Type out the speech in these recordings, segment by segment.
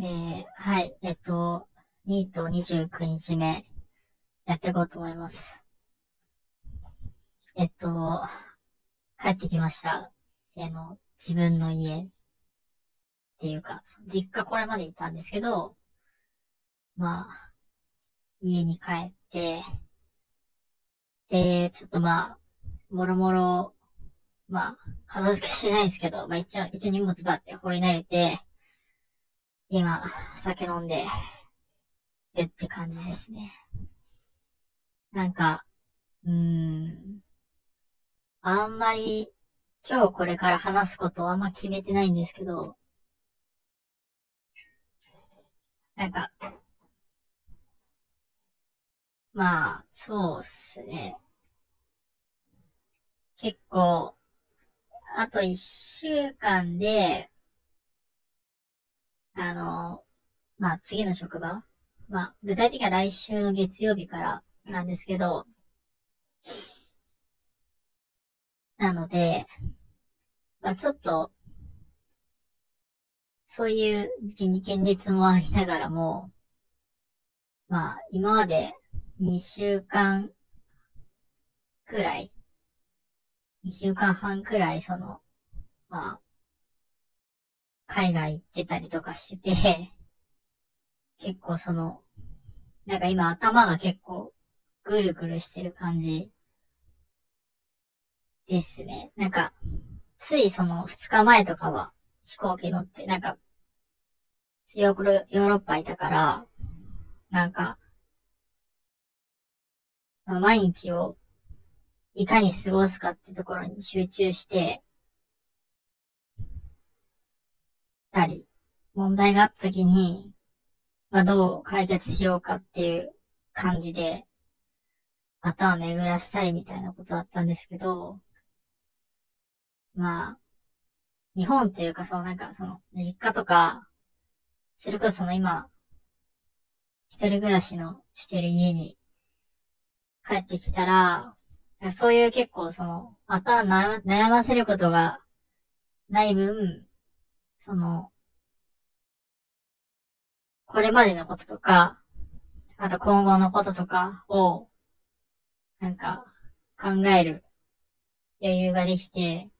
えー、はい、えっと、2と29日目、やっていこうと思います。えっと、帰ってきました。えの、自分の家っていうか、実家これまでいたんですけど、まあ、家に帰って、で、ちょっとまあ、もろもろ、まあ、片付けしてないですけど、まあ一応、一応荷物ばって放り投げて、今、酒飲んで、るって感じですね。なんか、うーん。あんまり、今日これから話すことはあんま決めてないんですけど、なんか、まあ、そうっすね。結構、あと一週間で、あの、まあ次の職場？まあ具体的には来週の月曜日からなんですけど、なので、まあちょっと、そういう現実もありながらも、まあ今まで2週間くらい、2週間半くらいその、まあ、海外行ってたりとかしてて、結構その、なんか今頭が結構ぐるぐるしてる感じですね。なんか、ついその2日前とかは飛行機乗って、なんか、ヨーロッパいたから、なんか、毎日をいかに過ごすかってところに集中して、ったり、問題があった時に、まあ、どう解決しようかっていう感じで、頭巡らしたりみたいなことだったんですけど、まあ、日本っていうか、そのなんかその、実家とか、それこそその今、一人暮らしのしてる家に帰ってきたら、そういう結構その、また悩ませることがない分、その、これまでのこととか、あと今後のこととかを、なんか、考える余裕ができて、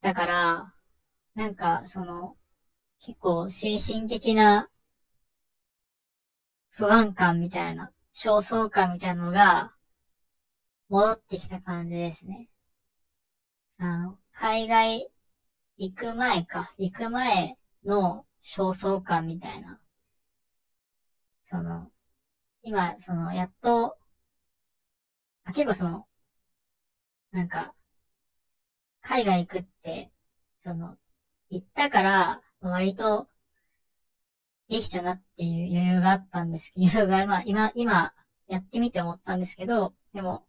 だから、なんか、その、結構精神的な不安感みたいな、焦燥感みたいなのが、戻ってきた感じですね。あの、海外行く前か、行く前の焦燥感みたいな。その、今、その、やっと、あ結構その、なんか、海外行くって、その、行ったから、割と、できたなっていう余裕があったんですけど、まあ、今、今、やってみて思ったんですけど、でも、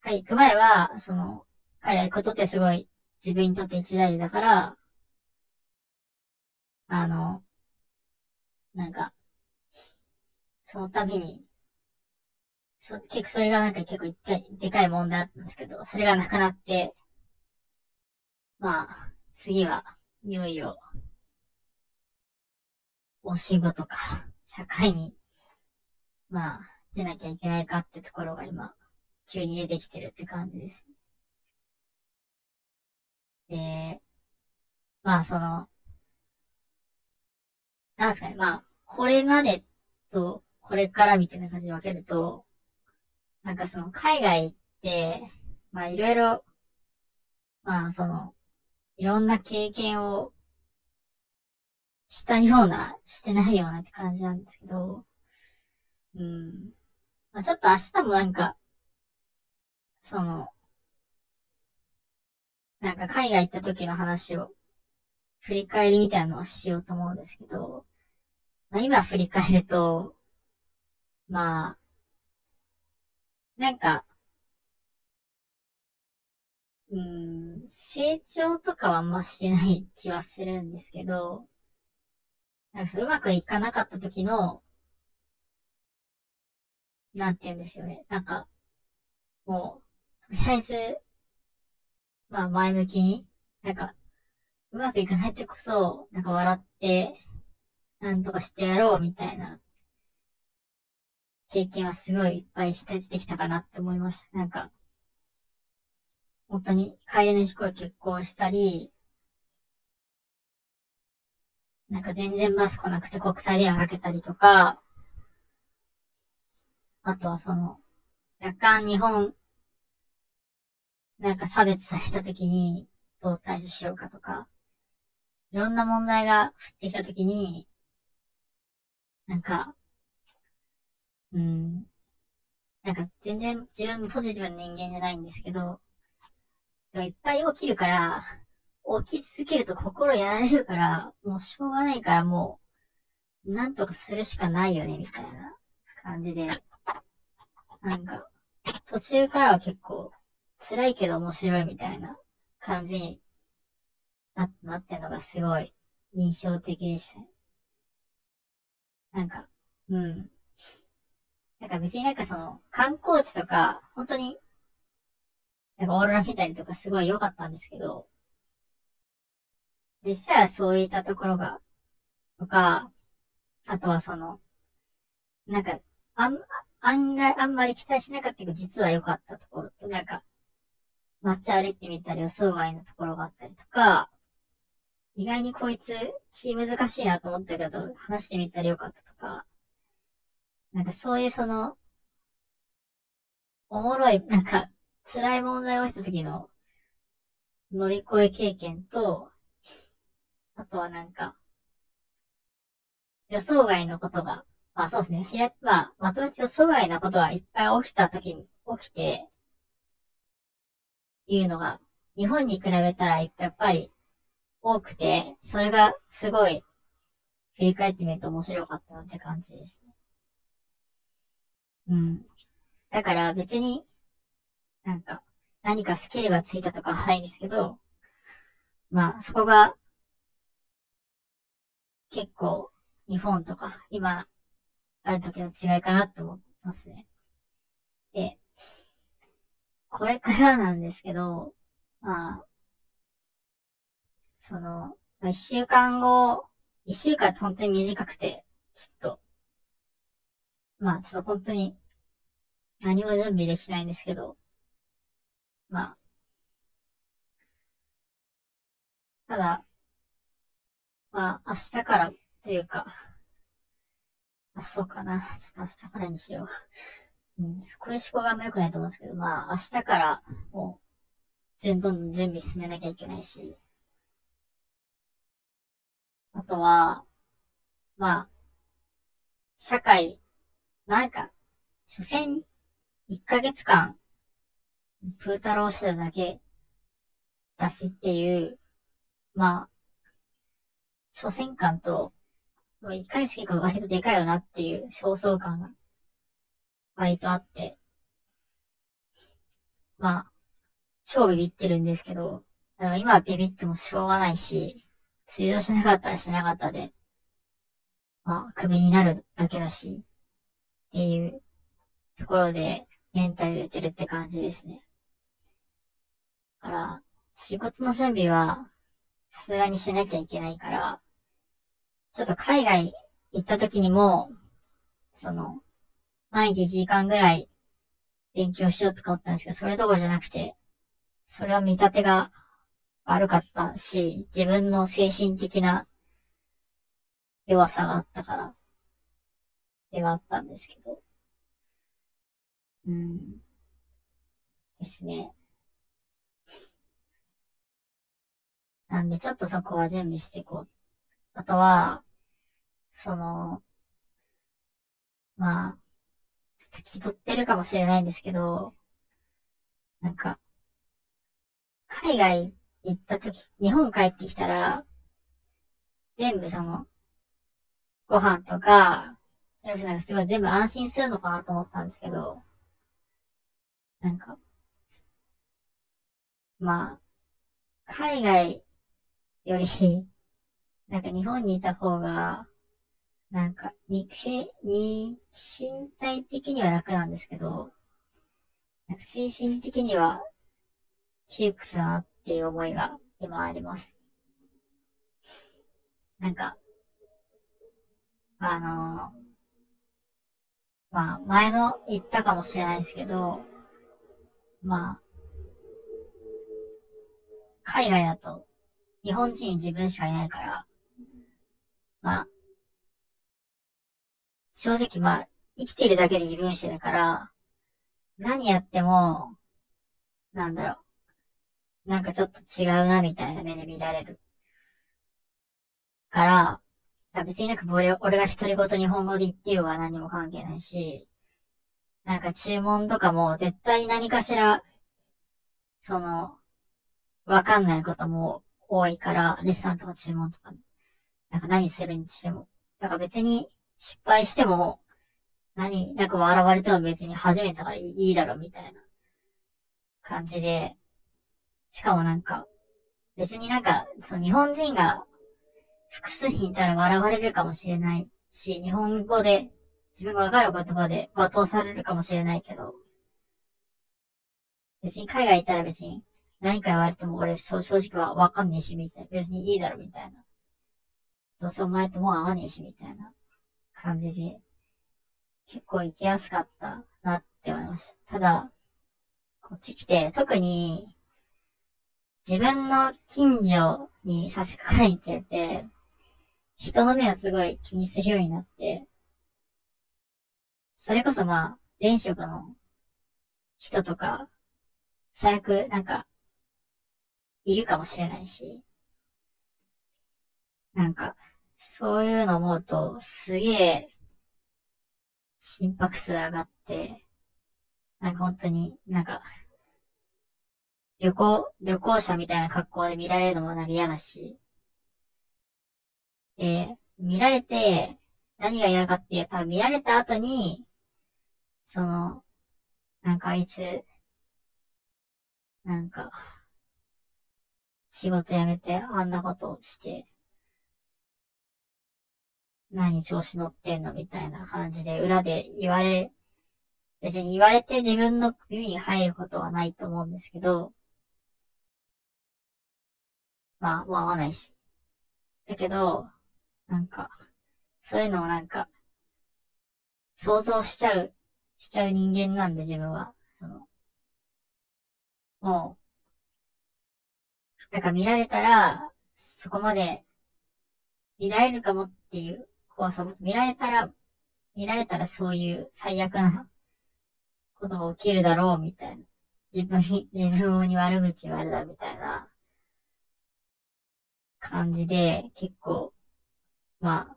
はい、行く前は、その、海外行くことってすごい自分にとって一大事だから、あの、なんか、その度に、そ、結構それがなんか結構一回、でかい問題だったんですけど、それがなくなって、まあ、次はいよいよ、お仕事か、社会に、まあ、出なきゃいけないかってところが今、急に出てきてるって感じです。で、まあその、なんですかね、まあ、これまでと、これからみたいな感じで分けると、なんかその、海外行って、まあいろいろ、まあその、いろんな経験をしたような、してないようなって感じなんですけど、うん。まあちょっと明日もなんか、その、なんか海外行った時の話を、振り返りみたいなのをしようと思うんですけど、まあ、今振り返ると、まあ、なんか、うん、成長とかはあんましてない気はするんですけど、なんかうまくいかなかった時の、なんて言うんですよね。なんか、もう、とりあえず、まあ前向きに、なんか、うまくいかないとこそ、なんか笑って、なんとかしてやろうみたいな経験はすごいいっぱいしてできたかなって思いました。なんか、本当に帰りの飛行機欠航したり、なんか全然バス来なくて国際電話かけたりとか、あとはその、若干日本、なんか差別された時にどう対処しようかとか、いろんな問題が降ってきた時に、なんか、うん、なんか全然自分ポジティブな人間じゃないんですけど、いっぱい起きるから、起き続けると心やられるから、もうしょうがないからもう、なんとかするしかないよね、みたいな感じで。なんか、途中からは結構、辛いけど面白いみたいな感じにななってんのがすごい印象的でしたね。なんか、うん。なんか別になんかその、観光地とか、本当に、なんかオーロラ見たりとかすごい良かったんですけど、実際はそういったところが、とか、あとはその、なんか、あん、案外、あんまり期待しなかったけど、実は良かったところと、なんか、街歩いてみたり予想外のところがあったりとか、意外にこいつ、気難しいなと思ったけど、話してみたらよかったとか、なんかそういうその、おもろい、なんか、辛い問題をした時の乗り越え経験と、あとはなんか、予想外のことが、まあそうですね。や、まあ、まとめて予想外なことはいっぱい起きた時に起きて、ていうのが、日本に比べたらやっぱり多くて、それがすごい振り返ってみると面白かったって感じですね。うん。だから別に、なんか、何かスキルがついたとかはないんですけど、まあ、そこが、結構、日本とか、今、ある時の違いかなって思いますね。で、これからなんですけど、まあ、その、一週間後、一週間って本当に短くて、ちょっと、まあちょっと本当に何も準備できないんですけど、まあ、ただ、まあ明日からというか、あ、そうかな。ちょっと明日からにしよう。うん、こういう思考があんま良くないと思うんですけど、まあ明日からもう、順どんどん準備進めなきゃいけないし、あとは、まあ、社会、なんか、所詮、1ヶ月間、プータローしてただけだしっていう、まあ、所詮感と、1ヶ月結構割とでかいよなっていう焦燥感が、割とあって、まあ、超ビビってるんですけど、だから今はビビってもしょうがないし、通用しなかったらしなかったで、まあ、クビになるだけだし、っていうところで、メンタル入れてるって感じですね。だから、仕事の準備は、さすがにしなきゃいけないから、ちょっと海外行った時にも、その、毎日1時間ぐらい勉強しようとか思ったんですけど、それどころじゃなくて、それは見立てが悪かったし、自分の精神的な弱さがあったから、ではあったんですけど。うん。ですね。なんでちょっとそこは準備していこう。あとは、その、まあ、ちょっと気取ってるかもしれないんですけど、なんか、海外行った時、日本帰ってきたら、全部その、ご飯とか、それこそなんかすごい全部安心するのかなと思ったんですけど、なんか、まあ、海外より、なんか日本にいた方が、なんか、肉性、に、身体的には楽なんですけど、なんか精神的には窮屈だなっていう思いが今あります。なんか、あの、まあ、前も言ったかもしれないですけど、まあ、海外だと、日本人自分しかいないから、まあ、正直まあ、生きてるだけで異分子だから、何やっても、なんだろう。なんかちょっと違うなみたいな目で見られる。から、別になんか俺俺が独り言日本語で言ってようが何も関係ないし、なんか注文とかも絶対何かしら、その、わかんないことも多いから、レストランとか注文とか、なんか何するにしても。だから別に失敗しても、何、なんか笑われても別に初めてだからいいだろみたいな感じで、しかもなんか、別になんか、その日本人が複数人いたら笑われるかもしれないし、日本語で自分がわかる言葉で罵倒されるかもしれないけど、別に海外行ったら別に何か言われても俺そう正直はわかんねえし、みたいな。別にいいだろ、みたいな。どうせお前ともう会わねえし、みたいな感じで、結構行きやすかったなって思いました。ただ、こっち来て、特に、自分の近所に差し掛かりにつれて、人の目をすごい気にするようになって、それこそまあ、前職の人とか、最悪なんか、いるかもしれないし、なんか、そういうの思うと、すげえ、心拍数上がって、なんか本当になんか、旅行、旅行者みたいな格好で見られるのもなんか嫌だし、で、見られて、何が嫌かっていう、多分見られた後に、その、なんかあいつ、なんか、仕事辞めてあんなことをして、何調子乗ってんのみたいな感じで裏で言われ、別に言われて自分の耳に入ることはないと思うんですけど、まあ、まあ、合わないし。だけど、なんか、そういうのをなんか、想像しちゃう、しちゃう人間なんで自分は、その、もう、なんか見られたら、そこまで見られるかもっていう怖さも見られたら、見られたらそういう最悪なことが起きるだろうみたいな。自分に、自分に悪口言われたみたいな感じで、結構、まあ、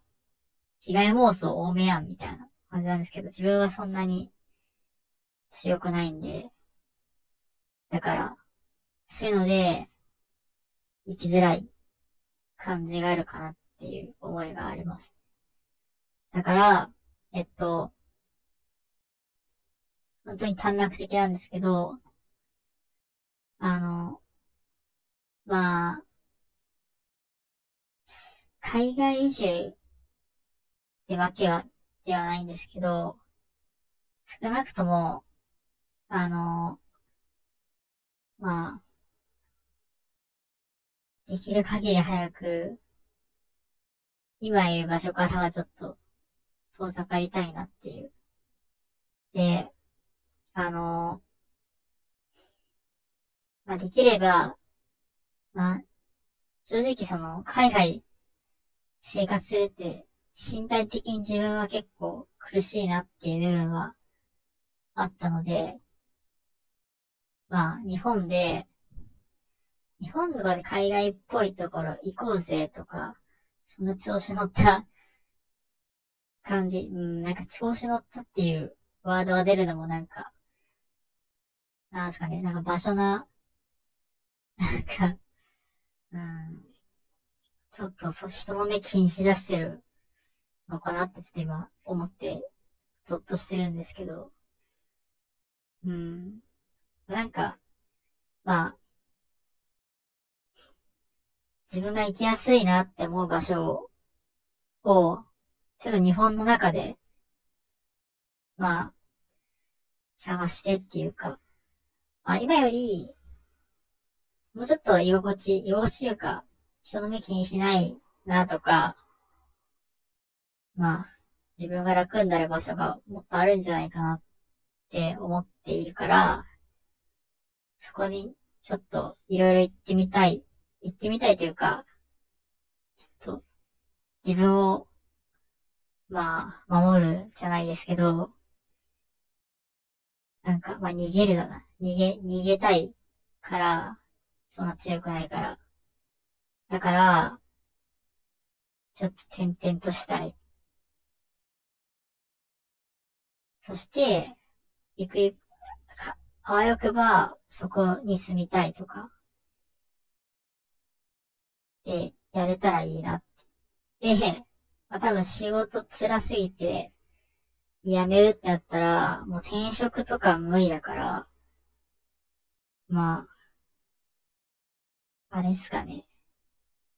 被害妄想多めやんみたいな感じなんですけど、自分はそんなに強くないんで、だから、そういうので、生きづらい感じがあるかなっていう思いがあります。だから、えっと、本当に短絡的なんですけど、あの、まあ、海外移住ってわけは、ではないんですけど、少なくとも、あの、まあ、できる限り早く、今いる場所からはちょっと遠ざかりたいなっていう。で、あの、まあ、できれば、まあ、正直その、海外生活するって、身体的に自分は結構苦しいなっていう部分はあったので、まあ、日本で、日本とかで海外っぽいところ行こうぜとか、その調子乗った感じ、うん、なんか調子乗ったっていうワードが出るのもなんか、なんすかね、なんか場所な、なんか、うん、ちょっとそ人の目気にしだしてるのかなってちょっと今思って、ゾッとしてるんですけど、うん。なんか、まあ、自分が行きやすいなって思う場所を、ちょっと日本の中で、まあ、探してっていうか、まあ今より、もうちょっと居心地、居心地というか、人の目気にしないなとか、まあ、自分が楽になる場所がもっとあるんじゃないかなって思っているから、そこにちょっといろいろ行ってみたい。行ってみたいというか、ちょっと自分を、まあ、守るじゃないですけど、なんか、まあ逃げるだな。逃げ、逃げたいから、そんな強くないから。だから、ちょっと点々としたい。そして、ゆくゆく、あわよくば、そこに住みたいとか、で、やれたらいいなって。で、まあ、多分仕事辛すぎて、辞めるってなったら、もう転職とか無理だから、まあ、あれっすかね。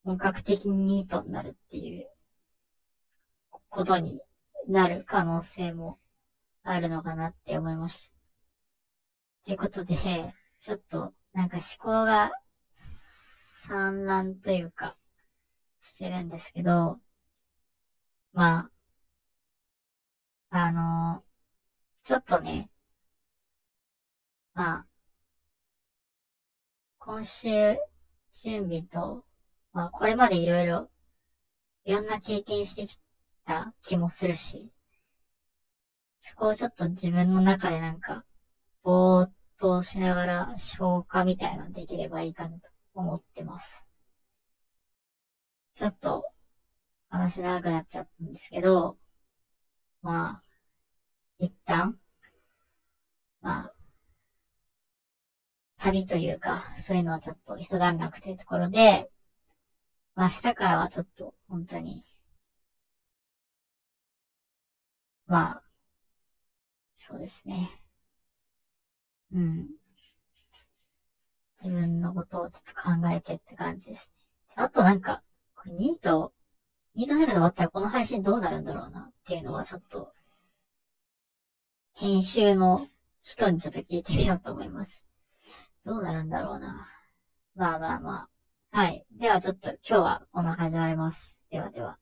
本格的にニートになるっていうことになる可能性もあるのかなって思いました。ということで、ちょっとなんか思考が散乱というか、してるんですけど、まあ、あのちょっとね、まあ、今週準備と、まあ、これまでいろいろ、いろんな経験してきた気もするし、そこをちょっと自分の中でなんか、ぼーっとしながら消化みたいなのできればいいかなと思ってます。ちょっと、話長くなっちゃったんですけど、まあ、一旦、まあ、旅というか、そういうのはちょっと一段落というところで、まあ明日からはちょっと、本当に、まあ、そうですね。うん。自分のことをちょっと考えてって感じですね。あとなんか、ニート、ニート生活終わったらこの配信どうなるんだろうなっていうのはちょっと、編集の人にちょっと聞いてみようと思います。どうなるんだろうな。まあまあまあ。はい。ではちょっと今日はこんな始まります。ではでは。